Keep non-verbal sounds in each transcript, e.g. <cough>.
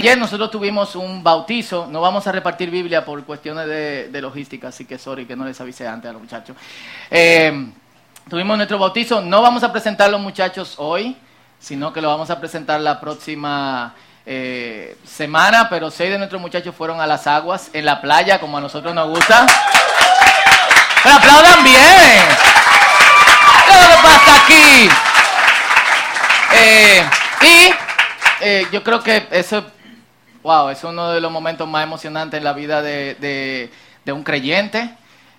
Ayer nosotros tuvimos un bautizo, no vamos a repartir Biblia por cuestiones de, logística, así que sorry que no les avisé antes a los muchachos. Eh, tuvimos nuestro bautizo, no vamos a presentar a los muchachos hoy, sino que lo vamos a presentar la próxima eh, semana, pero seis de nuestros muchachos fueron a las aguas, en la playa, como a nosotros nos gusta. ¡Pero aplaudan bien! ¿Qué pasa aquí? Eh, y yo creo que eso Wow, es uno de los momentos más emocionantes en la vida de, un creyente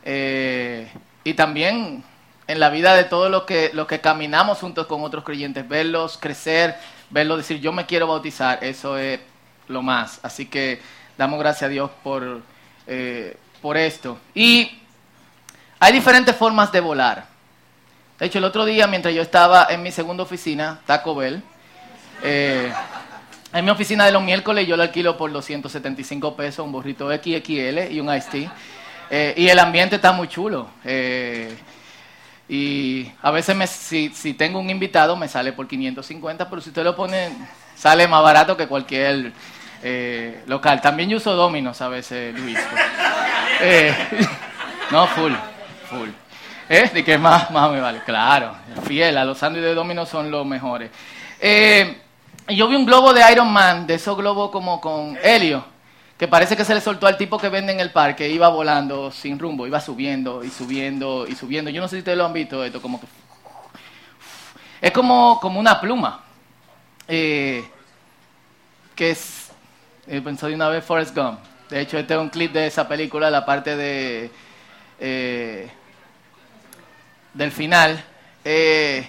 eh, y también en la vida de todos los que, los que caminamos juntos con otros creyentes. Verlos crecer, verlos decir yo me quiero bautizar, eso es lo más. Así que damos gracias a Dios por, eh, por esto. Y hay diferentes formas de volar. De hecho, el otro día, mientras yo estaba en mi segunda oficina, Taco Bell, eh, en mi oficina de los miércoles yo lo alquilo por 275 pesos, un burrito XXL y un Ice Tea. Eh, y el ambiente está muy chulo. Eh, y a veces me, si, si, tengo un invitado me sale por 550, pero si usted lo pone, sale más barato que cualquier eh, local. También yo uso Dominos a veces, Luis. <laughs> <laughs> no, full, full. ¿Eh? De que más, más me vale. Claro, fiel, a los sándwiches de Dominos son los mejores. Eh, yo vi un globo de Iron Man, de esos globos como con helio, que parece que se le soltó al tipo que vende en el parque, iba volando sin rumbo, iba subiendo y subiendo y subiendo. Yo no sé si ustedes lo han visto, esto como que... Es como, como una pluma, eh, que es, eh, de una vez Forrest Gump. De hecho, este es un clip de esa película, la parte de... Eh, del final. Eh,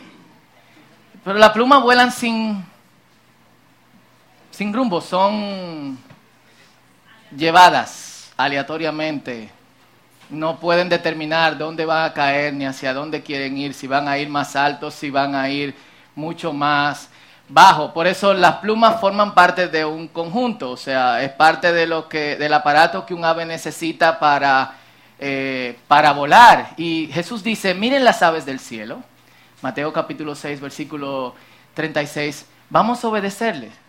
pero las plumas vuelan sin sin rumbo, son llevadas aleatoriamente. No pueden determinar dónde van a caer ni hacia dónde quieren ir, si van a ir más altos, si van a ir mucho más bajo. Por eso las plumas forman parte de un conjunto, o sea, es parte de lo que, del aparato que un ave necesita para, eh, para volar. Y Jesús dice, miren las aves del cielo. Mateo capítulo 6, versículo 36. Vamos a obedecerles.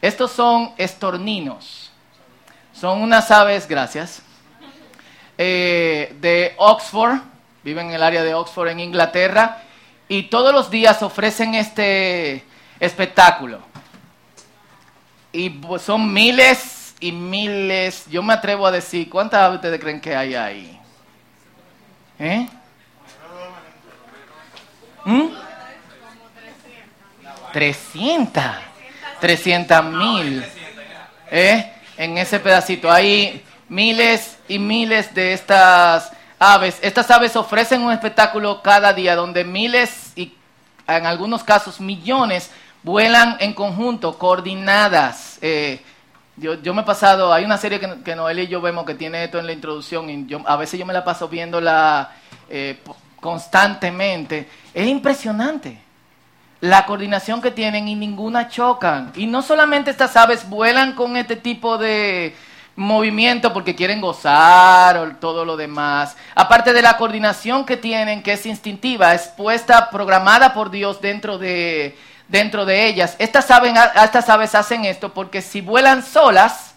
Estos son estorninos. Son unas aves, gracias, eh, de Oxford, viven en el área de Oxford en Inglaterra, y todos los días ofrecen este espectáculo. Y son miles y miles, yo me atrevo a decir, ¿cuántas aves ustedes creen que hay ahí? ¿Eh? ¿Mm? 300. 300 mil. ¿eh? En ese pedacito. Hay miles y miles de estas aves. Estas aves ofrecen un espectáculo cada día donde miles y en algunos casos millones vuelan en conjunto, coordinadas. Eh, yo, me he pasado, hay una serie que, Noel y yo vemos que tiene esto en la introducción y yo, a veces yo me la paso viéndola eh, constantemente. Es impresionante la coordinación que tienen y ninguna chocan. Y no solamente estas aves vuelan con este tipo de movimiento porque quieren gozar o todo lo demás. Aparte de la coordinación que tienen, que es instintiva, es puesta, programada por Dios dentro de, dentro de ellas. Estas estas aves hacen esto porque si vuelan solas,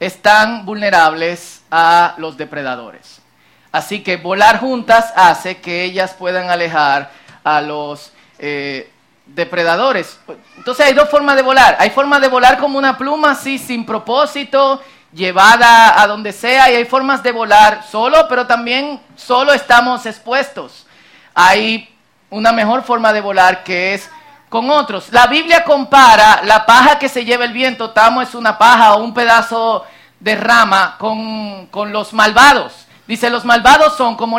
están vulnerables a los depredadores. Así que volar juntas hace que ellas puedan alejar a los eh, depredadores. Entonces hay dos formas de volar. Hay formas de volar como una pluma, así, sin propósito, llevada a donde sea, y hay formas de volar solo, pero también solo estamos expuestos. Hay una mejor forma de volar que es con otros. La Biblia compara la paja que se lleva el viento, tamo es una paja o un pedazo de rama, con, con los malvados. Dice, los malvados son como la